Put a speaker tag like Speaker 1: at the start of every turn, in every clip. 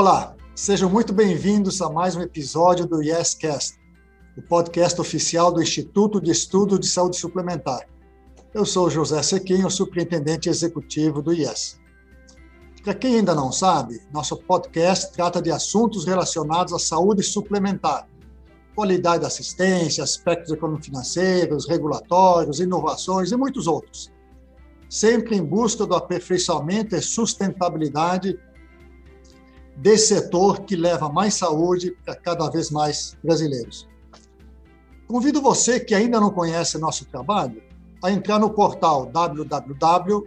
Speaker 1: Olá, sejam muito bem-vindos a mais um episódio do YesCast, o podcast oficial do Instituto de Estudo de Saúde Suplementar. Eu sou José Sequinho, superintendente executivo do IES. Para quem ainda não sabe, nosso podcast trata de assuntos relacionados à saúde suplementar, qualidade da assistência, aspectos econômico-financeiros, regulatórios, inovações e muitos outros, sempre em busca do aperfeiçoamento e sustentabilidade desse setor que leva mais saúde para cada vez mais brasileiros. Convido você que ainda não conhece nosso trabalho a entrar no portal www.iess.org.br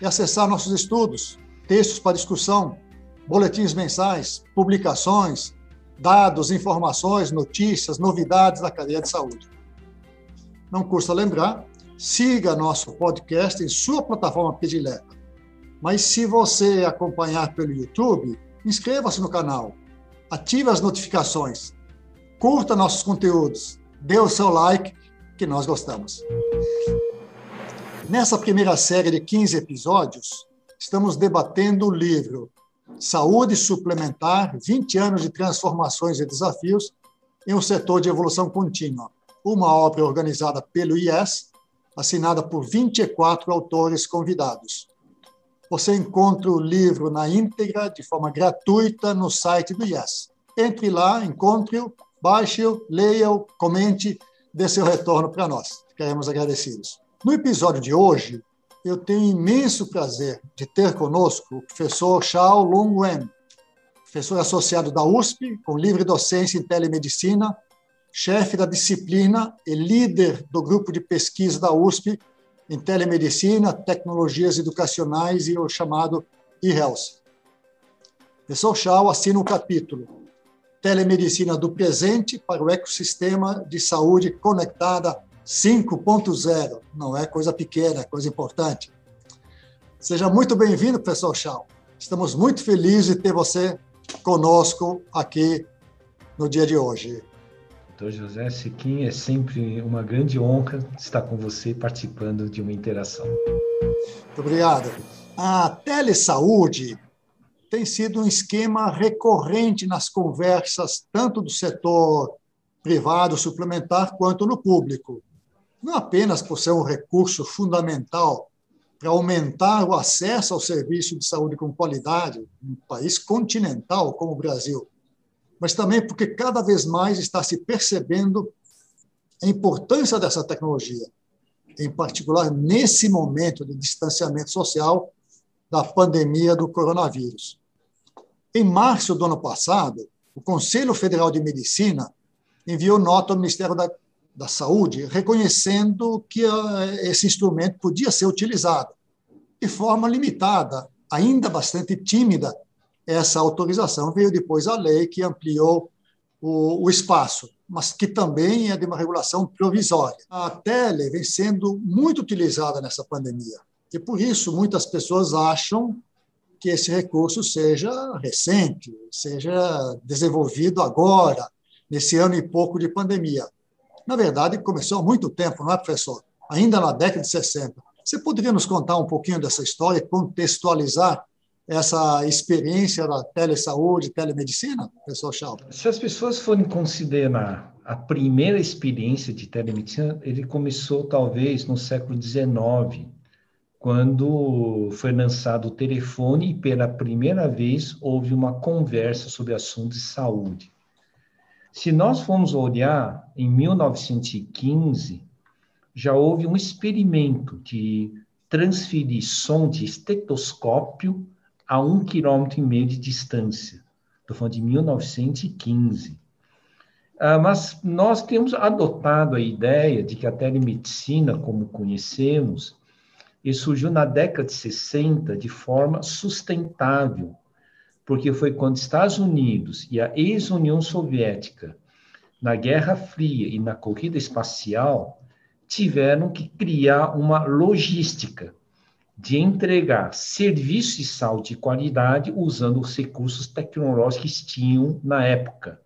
Speaker 1: e acessar nossos estudos, textos para discussão, boletins mensais, publicações, dados, informações, notícias, novidades da cadeia de saúde. Não custa lembrar, siga nosso podcast em sua plataforma predileta mas se você acompanhar pelo YouTube, inscreva-se no canal, ative as notificações, curta nossos conteúdos, dê o seu like, que nós gostamos. Nessa primeira série de 15 episódios, estamos debatendo o livro Saúde Suplementar: 20 anos de transformações e desafios em um setor de evolução contínua, uma obra organizada pelo IES, assinada por 24 autores convidados. Você encontra o livro na íntegra, de forma gratuita, no site do IES. Entre lá, encontre-o, baixe-o, leia-o, comente, dê seu retorno para nós. Ficaremos agradecidos. No episódio de hoje, eu tenho imenso prazer de ter conosco o professor Shao Long Wen, professor associado da USP, com livre docência em telemedicina, chefe da disciplina e líder do grupo de pesquisa da USP em telemedicina, tecnologias educacionais e o chamado e-health. Pessoal Shaw assina o capítulo Telemedicina do presente para o ecossistema de saúde conectada 5.0. Não é coisa pequena, é coisa importante. Seja muito bem-vindo, professor Shaw. Estamos muito felizes de ter você conosco aqui no dia de hoje.
Speaker 2: Doutor José Siquim, é sempre uma grande honra estar com você participando de uma interação.
Speaker 1: Muito obrigado. A telesaúde tem sido um esquema recorrente nas conversas, tanto do setor privado suplementar quanto no público. Não apenas por ser um recurso fundamental para aumentar o acesso ao serviço de saúde com qualidade, um país continental como o Brasil, mas também porque cada vez mais está se percebendo a importância dessa tecnologia, em particular nesse momento de distanciamento social da pandemia do coronavírus. Em março do ano passado, o Conselho Federal de Medicina enviou nota ao Ministério da, da Saúde reconhecendo que uh, esse instrumento podia ser utilizado de forma limitada, ainda bastante tímida, essa autorização. Veio depois a lei que ampliou o, o espaço, mas que também é de uma regulação provisória. A tele vem sendo muito utilizada nessa pandemia, e por isso muitas pessoas acham que esse recurso seja recente, seja desenvolvido agora, nesse ano e pouco de pandemia. Na verdade, começou há muito tempo, não é, professor? Ainda na década de 60. Você poderia nos contar um pouquinho dessa história, contextualizar essa experiência da telesaúde, telemedicina, professor Chau?
Speaker 2: Se as pessoas forem considerar a primeira experiência de telemedicina, ele começou talvez no século XIX, quando foi lançado o telefone e pela primeira vez houve uma conversa sobre assuntos de saúde. Se nós formos olhar, em 1915, já houve um experimento de transferir som de estetoscópio a um quilômetro e meio de distância. Estou falando de 1915. Ah, mas nós temos adotado a ideia de que a telemedicina, como conhecemos, surgiu na década de 60 de forma sustentável, porque foi quando Estados Unidos e a ex-União Soviética, na Guerra Fria e na corrida espacial, tiveram que criar uma logística de entregar serviços de saúde de qualidade usando os recursos tecnológicos que tinham na época,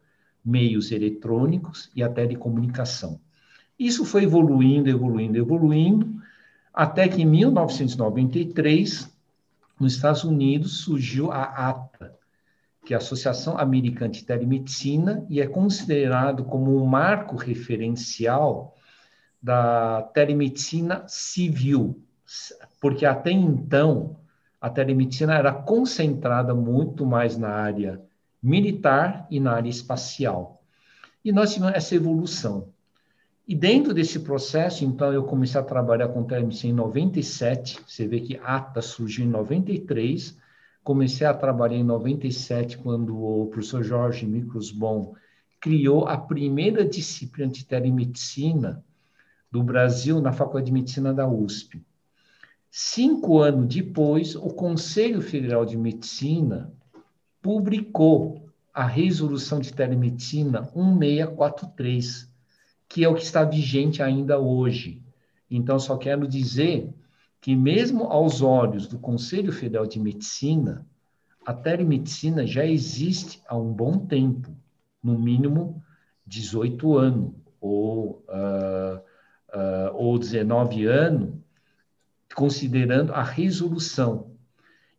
Speaker 2: meios eletrônicos e a telecomunicação. Isso foi evoluindo, evoluindo, evoluindo, até que em 1993, nos Estados Unidos surgiu a ATA, que é a Associação Americana de Telemedicina, e é considerado como um marco referencial da telemedicina civil, porque até então a telemedicina era concentrada muito mais na área militar e na área espacial. E nós tivemos essa evolução. E dentro desse processo, então, eu comecei a trabalhar com telemedicina em 97, você vê que ATA surgiu em 93, comecei a trabalhar em 97, quando o professor Jorge Microsbon criou a primeira disciplina de telemedicina do Brasil na Faculdade de Medicina da USP. Cinco anos depois, o Conselho Federal de Medicina publicou a resolução de telemedicina 1643, que é o que está vigente ainda hoje. Então, só quero dizer que, mesmo aos olhos do Conselho Federal de Medicina, a telemedicina já existe há um bom tempo, no mínimo 18 anos, ou, uh, uh, ou 19 anos, considerando a resolução.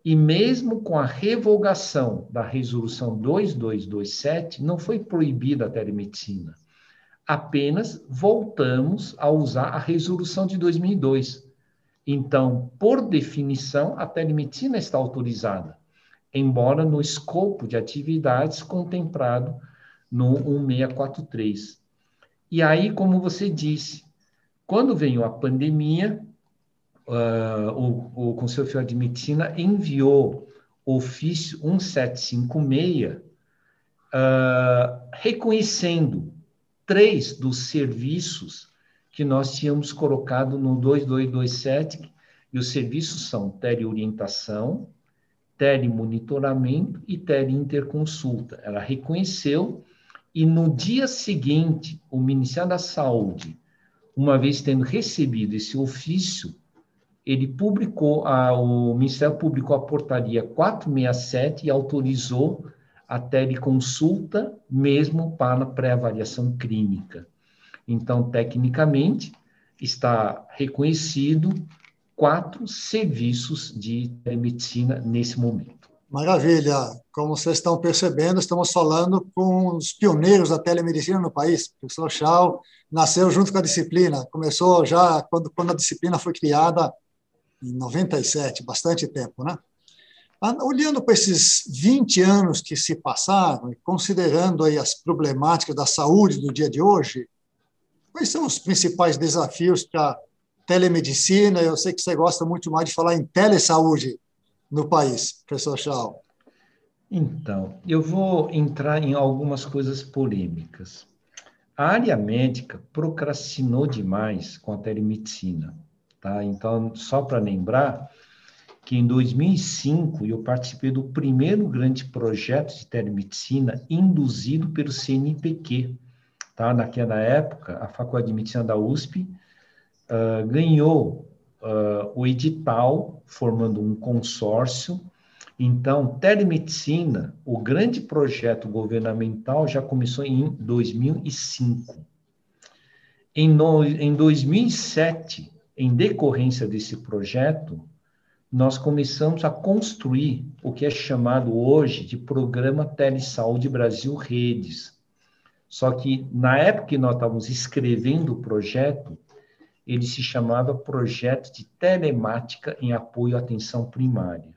Speaker 2: E mesmo com a revogação da resolução 2227, não foi proibida a telemedicina. Apenas voltamos a usar a resolução de 2002. Então, por definição, a telemedicina está autorizada, embora no escopo de atividades contemplado no 1643. E aí, como você disse, quando veio a pandemia, uh, o, o Conselho Federal de Medicina enviou ofício 1756, uh, ah, reconhecendo três dos serviços que nós tínhamos colocado no 2227, e os serviços são teleorientação, telemonitoramento e teleinterconsulta. Ela reconheceu e no dia seguinte, o Ministério da Saúde, uma vez tendo recebido esse ofício, ele publicou, a, o Ministério publicou a portaria 467 e autorizou a teleconsulta mesmo para pré-avaliação clínica. Então, tecnicamente, está reconhecido quatro serviços de telemedicina nesse momento.
Speaker 1: Maravilha! Como vocês estão percebendo, estamos falando com os pioneiros da telemedicina no país. O professor Chau nasceu junto com a disciplina, começou já quando, quando a disciplina foi criada em 97, bastante tempo, né? Ah, olhando para esses 20 anos que se passaram, e considerando aí as problemáticas da saúde do dia de hoje, quais são os principais desafios para telemedicina? Eu sei que você gosta muito mais de falar em telesaúde no país, professor Chau.
Speaker 2: Então, eu vou entrar em algumas coisas polêmicas. A área médica procrastinou demais com a telemedicina. Tá? Então, só para lembrar que em 2005 eu participei do primeiro grande projeto de telemedicina induzido pelo CNPq. Tá? Naquela época, a Faculdade de Medicina da USP uh, ganhou uh, o edital, formando um consórcio. Então, telemedicina, o grande projeto governamental já começou em 2005. Em, no, em 2007, em decorrência desse projeto, nós começamos a construir o que é chamado hoje de Programa Telesaúde Brasil Redes. Só que na época que nós estávamos escrevendo o projeto, ele se chamava Projeto de Telemática em Apoio à Atenção Primária.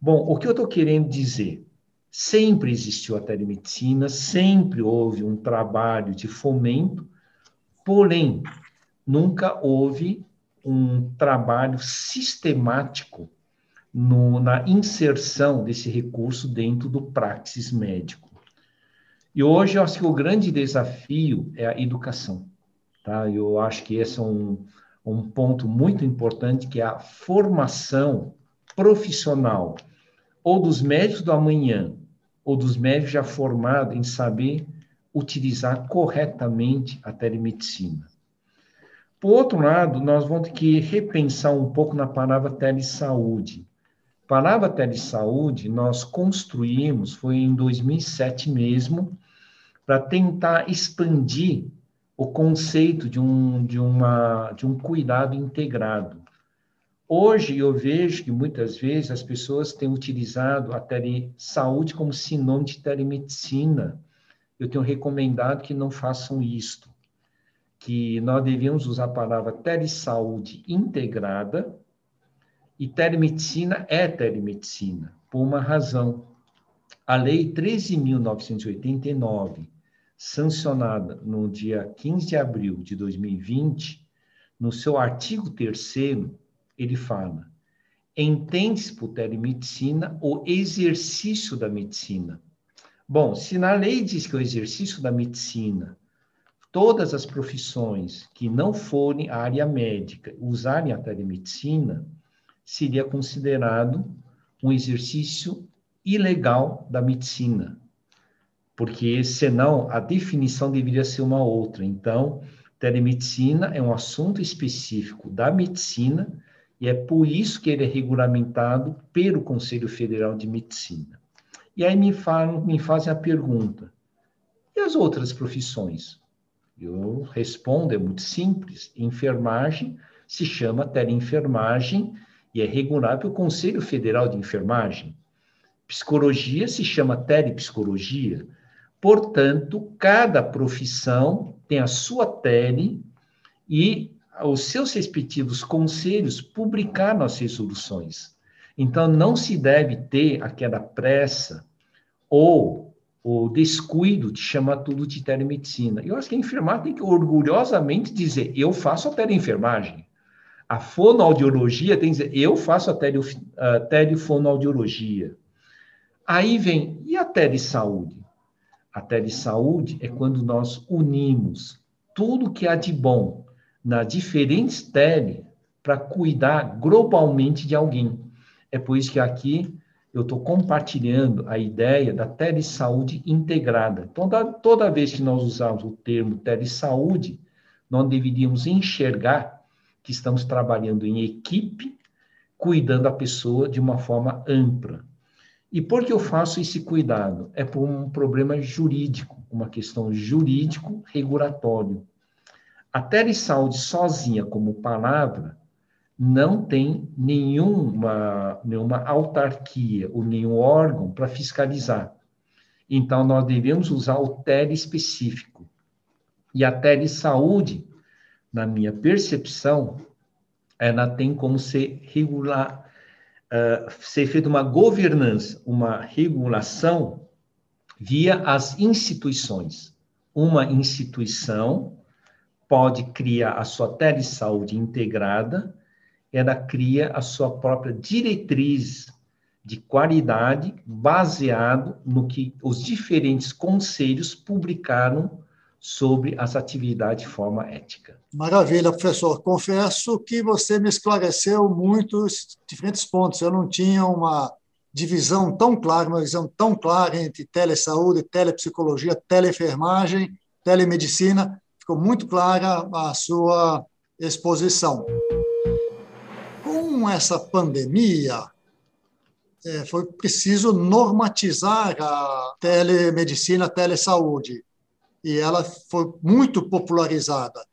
Speaker 2: Bom, o que eu estou querendo dizer? Sempre existiu a telemedicina, sempre houve um trabalho de fomento, porém, nunca houve um trabalho sistemático no, na inserção desse recurso dentro do praxis médico. E hoje eu acho que o grande desafio é a educação. Tá? Eu acho que esse é um, um ponto muito importante, que é a formação profissional, ou dos médicos do amanhã, ou dos médicos já formados em saber utilizar corretamente a telemedicina. Por outro lado, nós vamos ter que repensar um pouco na palavra telesaúde. A palavra telesaúde nós construímos, foi em 2007 mesmo, para tentar expandir o conceito de um, de, uma, de um cuidado integrado. Hoje eu vejo que muitas vezes as pessoas têm utilizado a telesaúde como sinônimo de telemedicina. Eu tenho recomendado que não façam isto, que nós devíamos usar a palavra telesaúde integrada e telemedicina é telemedicina, por uma razão. A Lei 13.989, sancionada no dia 15 de abril de 2020, no seu artigo 3 ele fala: entende-se por telemedicina o exercício da medicina. Bom, se na lei diz que o exercício da medicina, todas as profissões que não forem a área médica usarem a telemedicina, seria considerado um exercício ilegal da medicina, porque senão a definição deveria ser uma outra. Então, telemedicina é um assunto específico da medicina e é por isso que ele é regulamentado pelo Conselho Federal de Medicina. E aí me, falam, me fazem a pergunta: e as outras profissões? Eu respondo, é muito simples: enfermagem se chama teleenfermagem e é regulado pelo Conselho Federal de Enfermagem. Psicologia se chama telepsicologia. Portanto, cada profissão tem a sua tele e os seus respectivos conselhos publicaram as resoluções. Então, não se deve ter aquela pressa ou o descuido de chamar tudo de telemedicina. Eu acho que a enfermagem tem que orgulhosamente dizer: eu faço a teleenfermagem. A fonoaudiologia tem que dizer: eu faço a, tele, a telefonoaudiologia. Aí vem, e a telesaúde? A telesaúde é quando nós unimos tudo que há de bom nas diferentes tele para cuidar globalmente de alguém. É por isso que aqui eu estou compartilhando a ideia da telesaúde integrada. Então, da, toda vez que nós usamos o termo telesaúde, nós deveríamos enxergar que estamos trabalhando em equipe, cuidando a pessoa de uma forma ampla. E por que eu faço esse cuidado? É por um problema jurídico, uma questão jurídico-regulatório. A telesaúde sozinha como palavra não tem nenhuma, nenhuma autarquia ou nenhum órgão para fiscalizar. Então, nós devemos usar o tele específico. E a telesaúde, na minha percepção, ela tem como ser regular, uh, ser feita uma governança, uma regulação via as instituições. Uma instituição pode criar a sua telesaúde integrada, ela cria a sua própria diretriz de qualidade baseado no que os diferentes conselhos publicaram sobre as atividades de forma ética.
Speaker 1: Maravilha, professor. Confesso que você me esclareceu muitos diferentes pontos. Eu não tinha uma divisão tão clara, uma visão tão clara entre telesaúde, telepsicologia, teleenfermagem, telemedicina. Ficou muito clara a sua exposição. Com essa pandemia, é, foi preciso normatizar a telemedicina, a telesaúde e ela foi muito popularizada.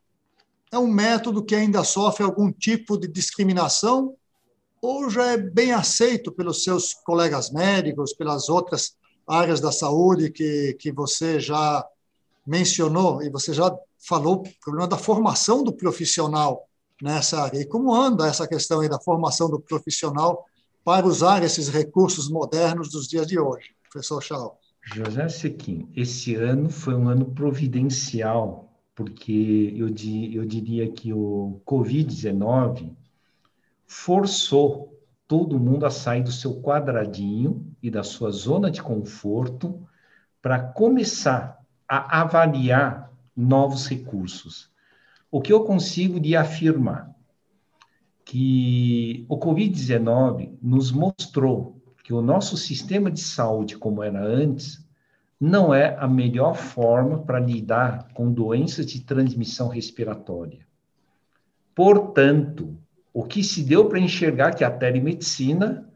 Speaker 1: É um método que ainda sofre algum tipo de discriminação ou já é bem aceito pelos seus colegas médicos, pelas outras áreas da saúde que, que você já mencionou e você já falou o problema da formação do profissional nessa área. E como anda essa questão aí da formação do profissional para usar esses recursos modernos dos dias de hoje, professor Chau?
Speaker 2: José Sequim, esse ano foi um ano providencial, porque eu, eu diria que o Covid-19 forçou todo mundo a sair do seu quadradinho e da sua zona de conforto para começar a avaliar novos recursos. O que eu consigo de afirmar? Que o Covid-19 nos mostrou que o nosso sistema de saúde, como era antes, não é a melhor forma para lidar com doenças de transmissão respiratória. Portanto, o que se deu para enxergar que a telemedicina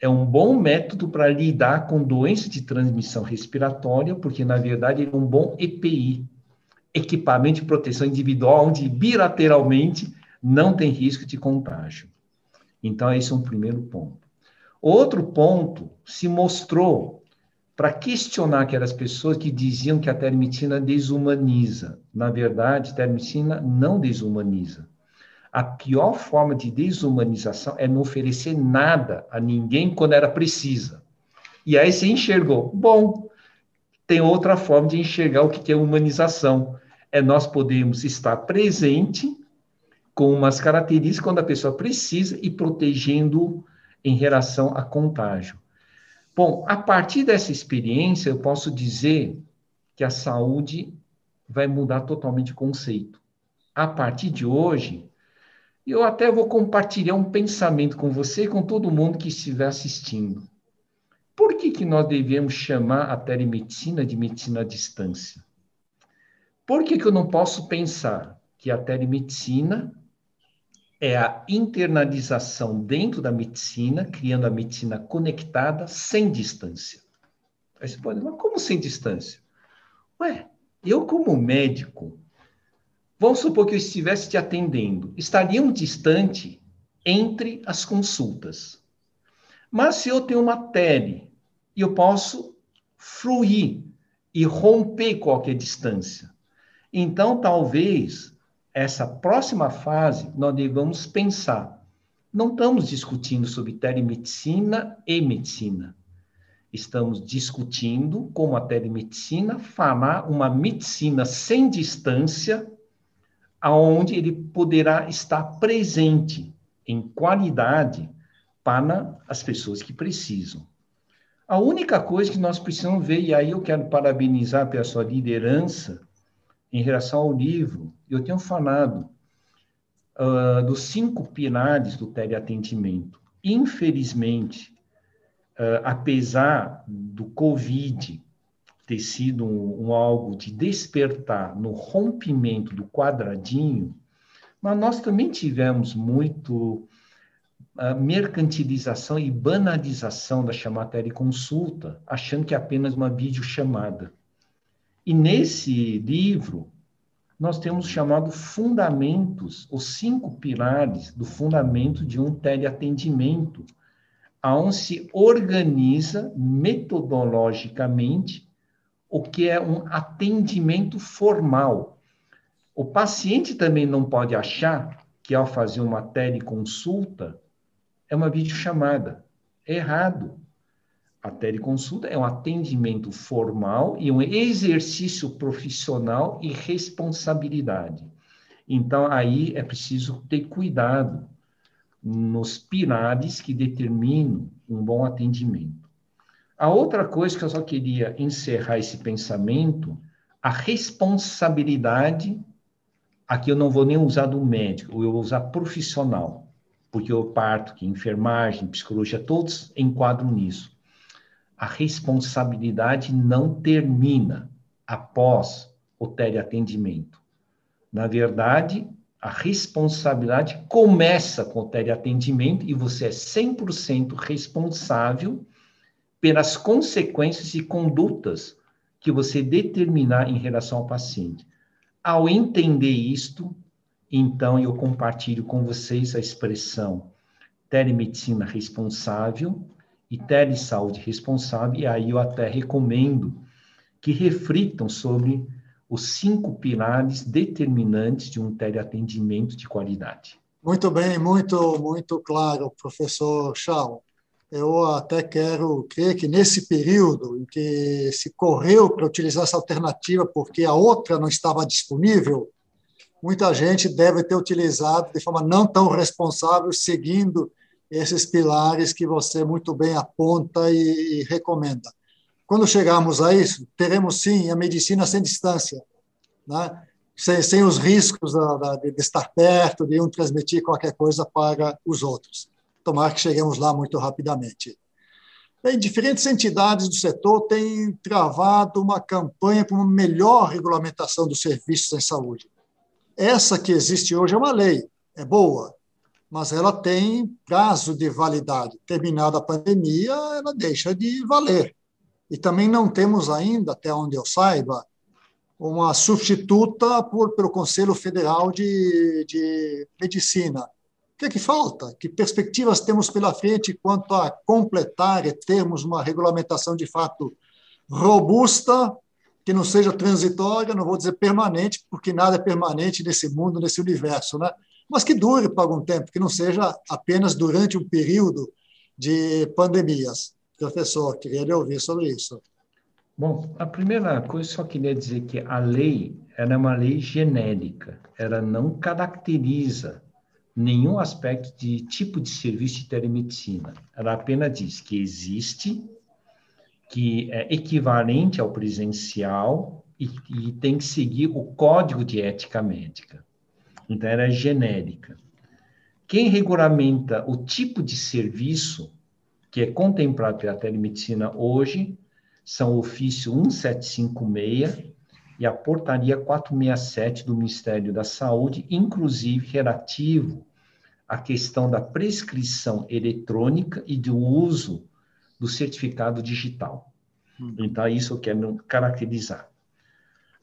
Speaker 2: é um bom método para lidar com doenças de transmissão respiratória, porque na verdade é um bom EPI, equipamento de proteção individual, onde bilateralmente não tem risco de contágio. Então, esse é um primeiro ponto. Outro ponto se mostrou para questionar aquelas pessoas que diziam que a telemedicina desumaniza. Na verdade, a telemedicina não desumaniza. A pior forma de desumanização é não oferecer nada a ninguém quando era precisa. E aí você enxergou. Bom, tem outra forma de enxergar o que é humanização. É nós podemos estar presente com umas características quando a pessoa precisa e protegendo em relação a contágio. Bom, a partir dessa experiência, eu posso dizer que a saúde vai mudar totalmente o conceito. A partir de hoje, eu até vou compartilhar um pensamento com você e com todo mundo que estiver assistindo. Por que, que nós devemos chamar a telemedicina de medicina à distância? Por que, que eu não posso pensar que a telemedicina é a internalização dentro da medicina, criando a medicina conectada sem distância. Aí você pode, mas como sem distância? Ué, eu como médico, vamos supor que eu estivesse te atendendo, estaria um distante entre as consultas. Mas se eu tenho uma tele, eu posso fluir e romper qualquer distância. Então, talvez essa próxima fase, nós devemos pensar. Não estamos discutindo sobre telemedicina e medicina. Estamos discutindo como a telemedicina fará uma medicina sem distância, aonde ele poderá estar presente em qualidade para as pessoas que precisam. A única coisa que nós precisamos ver, e aí eu quero parabenizar pela sua liderança, em relação ao livro, eu tenho falado uh, dos cinco pilares do teleatendimento. Infelizmente, uh, apesar do Covid ter sido um, um, algo de despertar no rompimento do quadradinho, mas nós também tivemos muito uh, mercantilização e banalização da chamada teleconsulta, achando que é apenas uma videochamada. E nesse livro, nós temos chamado fundamentos, os cinco pilares do fundamento de um teleatendimento, aonde se organiza metodologicamente o que é um atendimento formal. O paciente também não pode achar que ao fazer uma teleconsulta é uma videochamada. É errado. A teleconsulta é um atendimento formal e um exercício profissional e responsabilidade. Então, aí é preciso ter cuidado nos pilares que determinam um bom atendimento. A outra coisa que eu só queria encerrar esse pensamento, a responsabilidade, aqui eu não vou nem usar do médico, eu vou usar profissional, porque eu parto que enfermagem, psicologia, todos enquadram nisso a responsabilidade não termina após o teleatendimento. Na verdade, a responsabilidade começa com o teleatendimento e você é 100% responsável pelas consequências e condutas que você determinar em relação ao paciente. Ao entender isto, então eu compartilho com vocês a expressão telemedicina responsável, e telesaúde responsável, e aí eu até recomendo que reflitam sobre os cinco pilares determinantes de um teleatendimento de qualidade.
Speaker 1: Muito bem, muito, muito claro, professor Chau. Eu até quero crer que nesse período em que se correu para utilizar essa alternativa porque a outra não estava disponível, muita gente deve ter utilizado de forma não tão responsável, seguindo esses pilares que você muito bem aponta e, e recomenda. Quando chegarmos a isso, teremos sim a medicina sem distância, né? sem, sem os riscos da, da, de estar perto, de um transmitir qualquer coisa para os outros. Tomara que cheguemos lá muito rapidamente. Bem, diferentes entidades do setor têm travado uma campanha para uma melhor regulamentação dos serviços em saúde. Essa que existe hoje é uma lei, é boa, mas ela tem prazo de validade. Terminada a pandemia, ela deixa de valer. E também não temos ainda, até onde eu saiba, uma substituta por, pelo Conselho Federal de, de Medicina. O que é que falta? Que perspectivas temos pela frente quanto a completar e termos uma regulamentação de fato robusta, que não seja transitória, não vou dizer permanente, porque nada é permanente nesse mundo, nesse universo, né? Mas que dure por algum tempo, que não seja apenas durante um período de pandemias. Professor, queria lhe ouvir sobre isso.
Speaker 2: Bom, a primeira coisa, só queria dizer que a lei era é uma lei genérica, ela não caracteriza nenhum aspecto de tipo de serviço de telemedicina. Ela apenas diz que existe, que é equivalente ao presencial e, e tem que seguir o código de ética médica. Então, ela é genérica. Quem regulamenta o tipo de serviço que é contemplado pela telemedicina hoje são o ofício 1756 e a portaria 467 do Ministério da Saúde, inclusive relativo à questão da prescrição eletrônica e do uso do certificado digital. Hum. Então, isso eu quero caracterizar.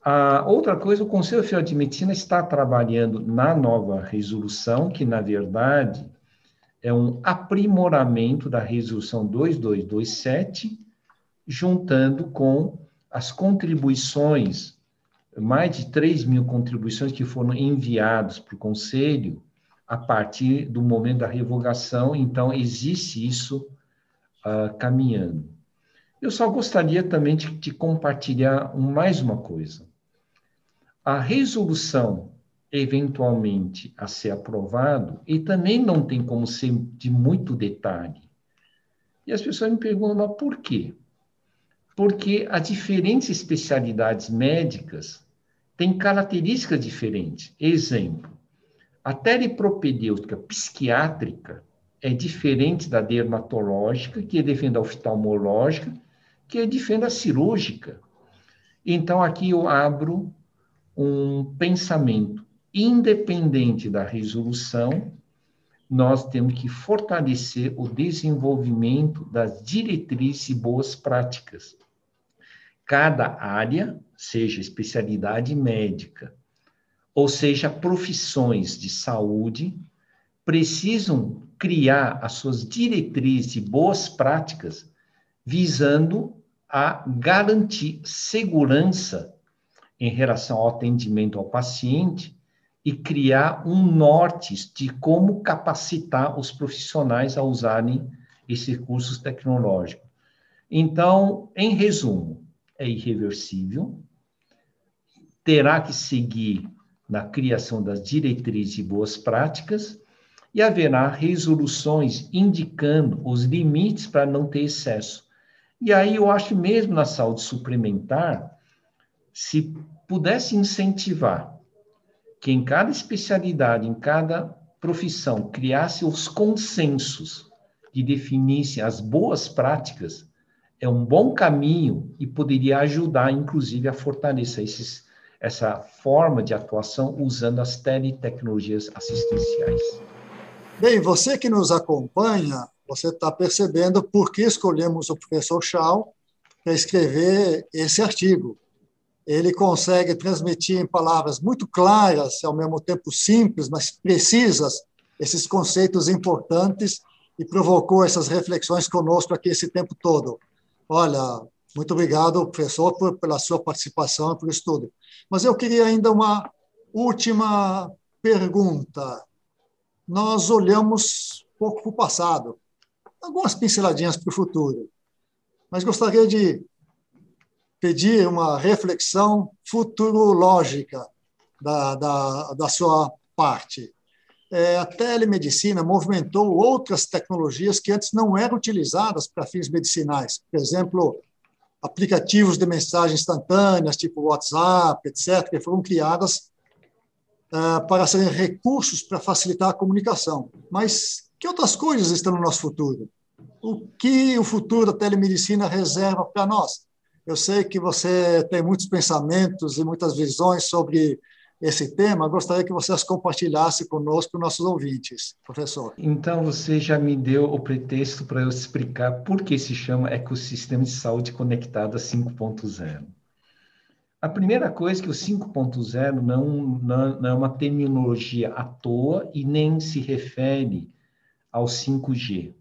Speaker 2: A outra coisa, o Conselho Federal de Medicina está trabalhando na nova resolução, que, na verdade, é um aprimoramento da resolução 2227, juntando com as contribuições mais de 3 mil contribuições que foram enviadas para o Conselho a partir do momento da revogação, então existe isso uh, caminhando. Eu só gostaria também de, de compartilhar mais uma coisa. A resolução, eventualmente, a ser aprovado, e também não tem como ser de muito detalhe. E as pessoas me perguntam, mas por quê? Porque as diferentes especialidades médicas tem características diferentes. Exemplo, a telepropedêutica psiquiátrica é diferente da dermatológica, que diferente da oftalmológica, que diferente da cirúrgica. Então, aqui eu abro um pensamento independente da resolução, nós temos que fortalecer o desenvolvimento das diretrizes e boas práticas. Cada área seja especialidade médica, ou seja, profissões de saúde, precisam criar as suas diretrizes e boas práticas visando a garantir segurança em relação ao atendimento ao paciente e criar um norte de como capacitar os profissionais a usarem esses recursos tecnológicos. Então, em resumo, é irreversível, terá que seguir na criação das diretrizes e boas práticas, e haverá resoluções indicando os limites para não ter excesso. E aí eu acho mesmo na saúde suplementar, se pudesse incentivar que em cada especialidade, em cada profissão, criasse os consensos que definissem as boas práticas, é um bom caminho e poderia ajudar, inclusive, a fortalecer esses, essa forma de atuação usando as teletecnologias assistenciais.
Speaker 1: Bem, você que nos acompanha, você está percebendo por que escolhemos o professor Shaw para escrever esse artigo. Ele consegue transmitir em palavras muito claras, ao mesmo tempo simples, mas precisas, esses conceitos importantes e provocou essas reflexões conosco aqui esse tempo todo. Olha, muito obrigado, professor, por, pela sua participação e por estudo. Mas eu queria ainda uma última pergunta. Nós olhamos pouco para o passado, algumas pinceladinhas para o futuro, mas gostaria de pedir uma reflexão futurológica da, da, da sua parte é, a telemedicina movimentou outras tecnologias que antes não eram utilizadas para fins medicinais. Por exemplo, aplicativos de mensagens instantâneas, tipo WhatsApp, etc., que foram criadas uh, para serem recursos para facilitar a comunicação. Mas que outras coisas estão no nosso futuro? O que o futuro da telemedicina reserva para nós? Eu sei que você tem muitos pensamentos e muitas visões sobre esse tema, gostaria que vocês compartilhassem conosco, nossos ouvintes, professor.
Speaker 2: Então, você já me deu o pretexto para eu explicar por que se chama Ecossistema de Saúde Conectada 5.0. A primeira coisa é que o 5.0 não, não, não é uma terminologia à toa e nem se refere ao 5G.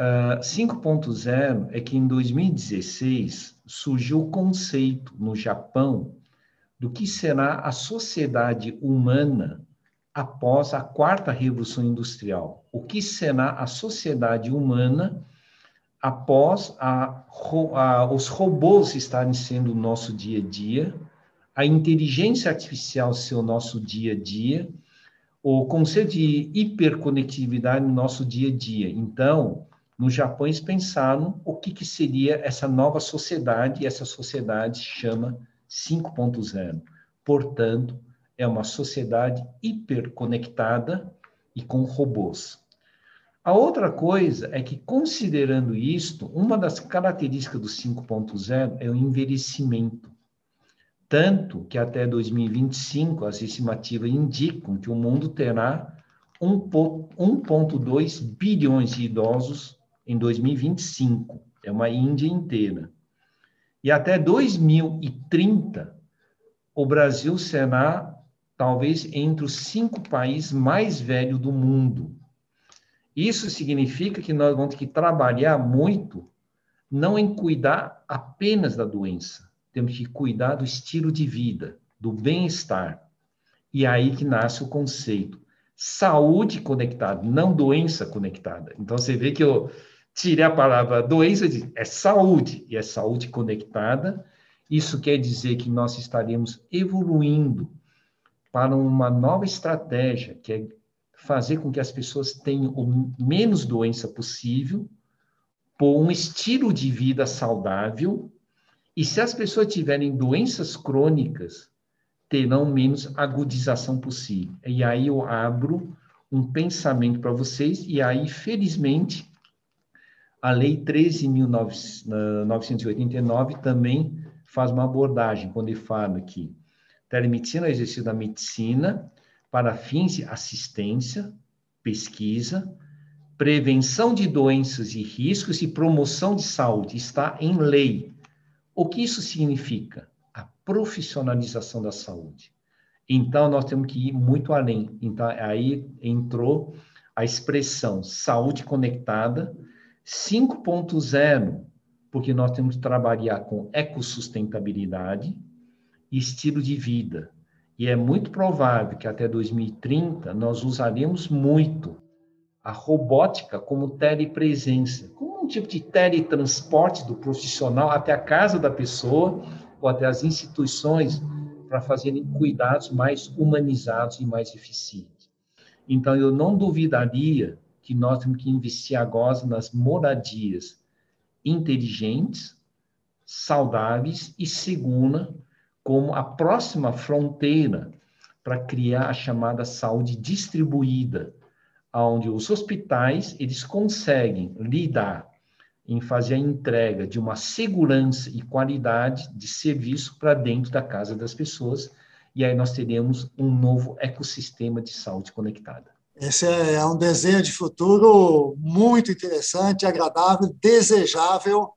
Speaker 2: Uh, 5.0 é que em 2016 surgiu o conceito no Japão do que será a sociedade humana após a quarta revolução industrial. O que será a sociedade humana após a, a, os robôs estarem sendo o nosso dia a dia, a inteligência artificial ser o nosso dia a dia, o conceito de hiperconectividade no nosso dia a dia. Então, no Japão, eles pensaram o que, que seria essa nova sociedade, e essa sociedade chama 5.0. Portanto, é uma sociedade hiperconectada e com robôs. A outra coisa é que, considerando isto, uma das características do 5.0 é o envelhecimento. Tanto que até 2025 as estimativas indicam que o mundo terá 1,2 bilhões de idosos em 2025. É uma Índia inteira. E até 2030, o Brasil será talvez entre os cinco países mais velhos do mundo. Isso significa que nós vamos ter que trabalhar muito, não em cuidar apenas da doença, temos que cuidar do estilo de vida, do bem-estar. E é aí que nasce o conceito saúde conectada, não doença conectada. Então você vê que eu tirei a palavra doença, é saúde, e é saúde conectada. Isso quer dizer que nós estaremos evoluindo para uma nova estratégia, que é fazer com que as pessoas tenham o menos doença possível, por um estilo de vida saudável, e se as pessoas tiverem doenças crônicas, terão menos agudização possível. E aí eu abro um pensamento para vocês, e aí, felizmente, a Lei 13.989 também faz uma abordagem, quando ele fala que telemedicina é exercício da medicina, para fins de assistência, pesquisa, prevenção de doenças e riscos e promoção de saúde. Está em lei. O que isso significa? A profissionalização da saúde. Então, nós temos que ir muito além. Então, aí entrou a expressão saúde conectada 5.0, porque nós temos que trabalhar com ecossustentabilidade e estilo de vida. E é muito provável que até 2030 nós usaremos muito a robótica como telepresença, como um tipo de teletransporte do profissional até a casa da pessoa ou até as instituições para fazerem cuidados mais humanizados e mais eficientes. Então, eu não duvidaria que nós temos que investir agora nas moradias inteligentes, saudáveis e seguras como a próxima fronteira para criar a chamada saúde distribuída, onde os hospitais eles conseguem lidar em fazer a entrega de uma segurança e qualidade de serviço para dentro da casa das pessoas, e aí nós teremos um novo ecossistema de saúde conectada.
Speaker 1: Esse é um desenho de futuro muito interessante, agradável, desejável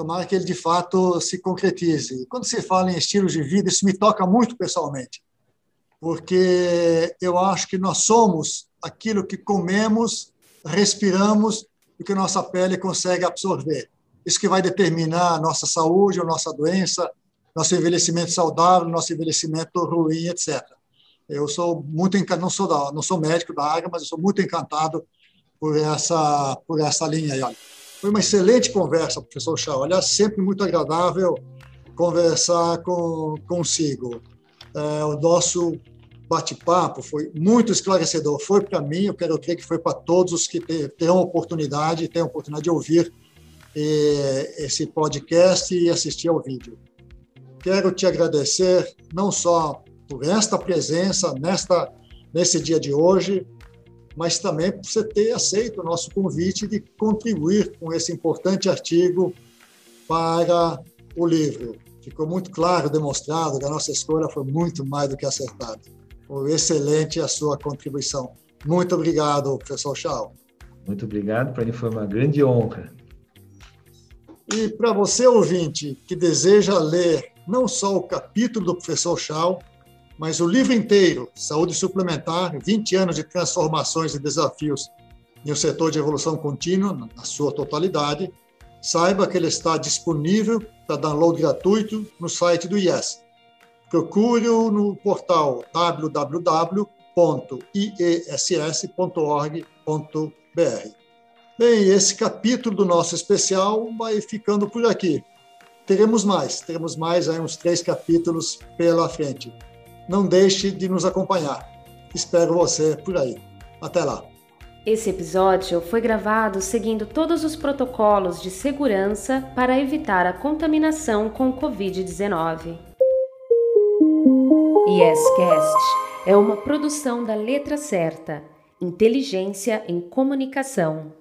Speaker 1: tomara que ele de fato se concretize. Quando se fala em estilos de vida, isso me toca muito pessoalmente, porque eu acho que nós somos aquilo que comemos, respiramos e que nossa pele consegue absorver. Isso que vai determinar a nossa saúde ou nossa doença, nosso envelhecimento saudável, nosso envelhecimento ruim, etc. Eu sou muito não sou da, não sou médico da área, mas eu sou muito encantado por essa por essa linha aí. Olha. Foi uma excelente conversa, professor Chau. Aliás, sempre muito agradável conversar com, consigo. É, o nosso bate-papo foi muito esclarecedor. Foi para mim, eu quero crer que foi para todos os que terão oportunidade, a oportunidade de ouvir é, esse podcast e assistir ao vídeo. Quero te agradecer não só por esta presença nesta nesse dia de hoje, mas também por você ter aceito o nosso convite de contribuir com esse importante artigo para o livro. Ficou muito claro, demonstrado que a nossa escolha foi muito mais do que acertada. Foi excelente a sua contribuição. Muito obrigado, professor Chau.
Speaker 2: Muito obrigado, para mim foi uma grande honra.
Speaker 1: E para você, ouvinte, que deseja ler não só o capítulo do professor Shaw, mas o livro inteiro, Saúde Suplementar, 20 anos de transformações e desafios no setor de evolução contínua, na sua totalidade, saiba que ele está disponível para download gratuito no site do IES. Procure-o no portal www.iess.org.br. Bem, esse capítulo do nosso especial vai ficando por aqui. Teremos mais, teremos mais aí uns três capítulos pela frente. Não deixe de nos acompanhar. Espero você por aí. Até lá.
Speaker 3: Esse episódio foi gravado seguindo todos os protocolos de segurança para evitar a contaminação com o Covid-19. YesCast é uma produção da Letra Certa, inteligência em comunicação.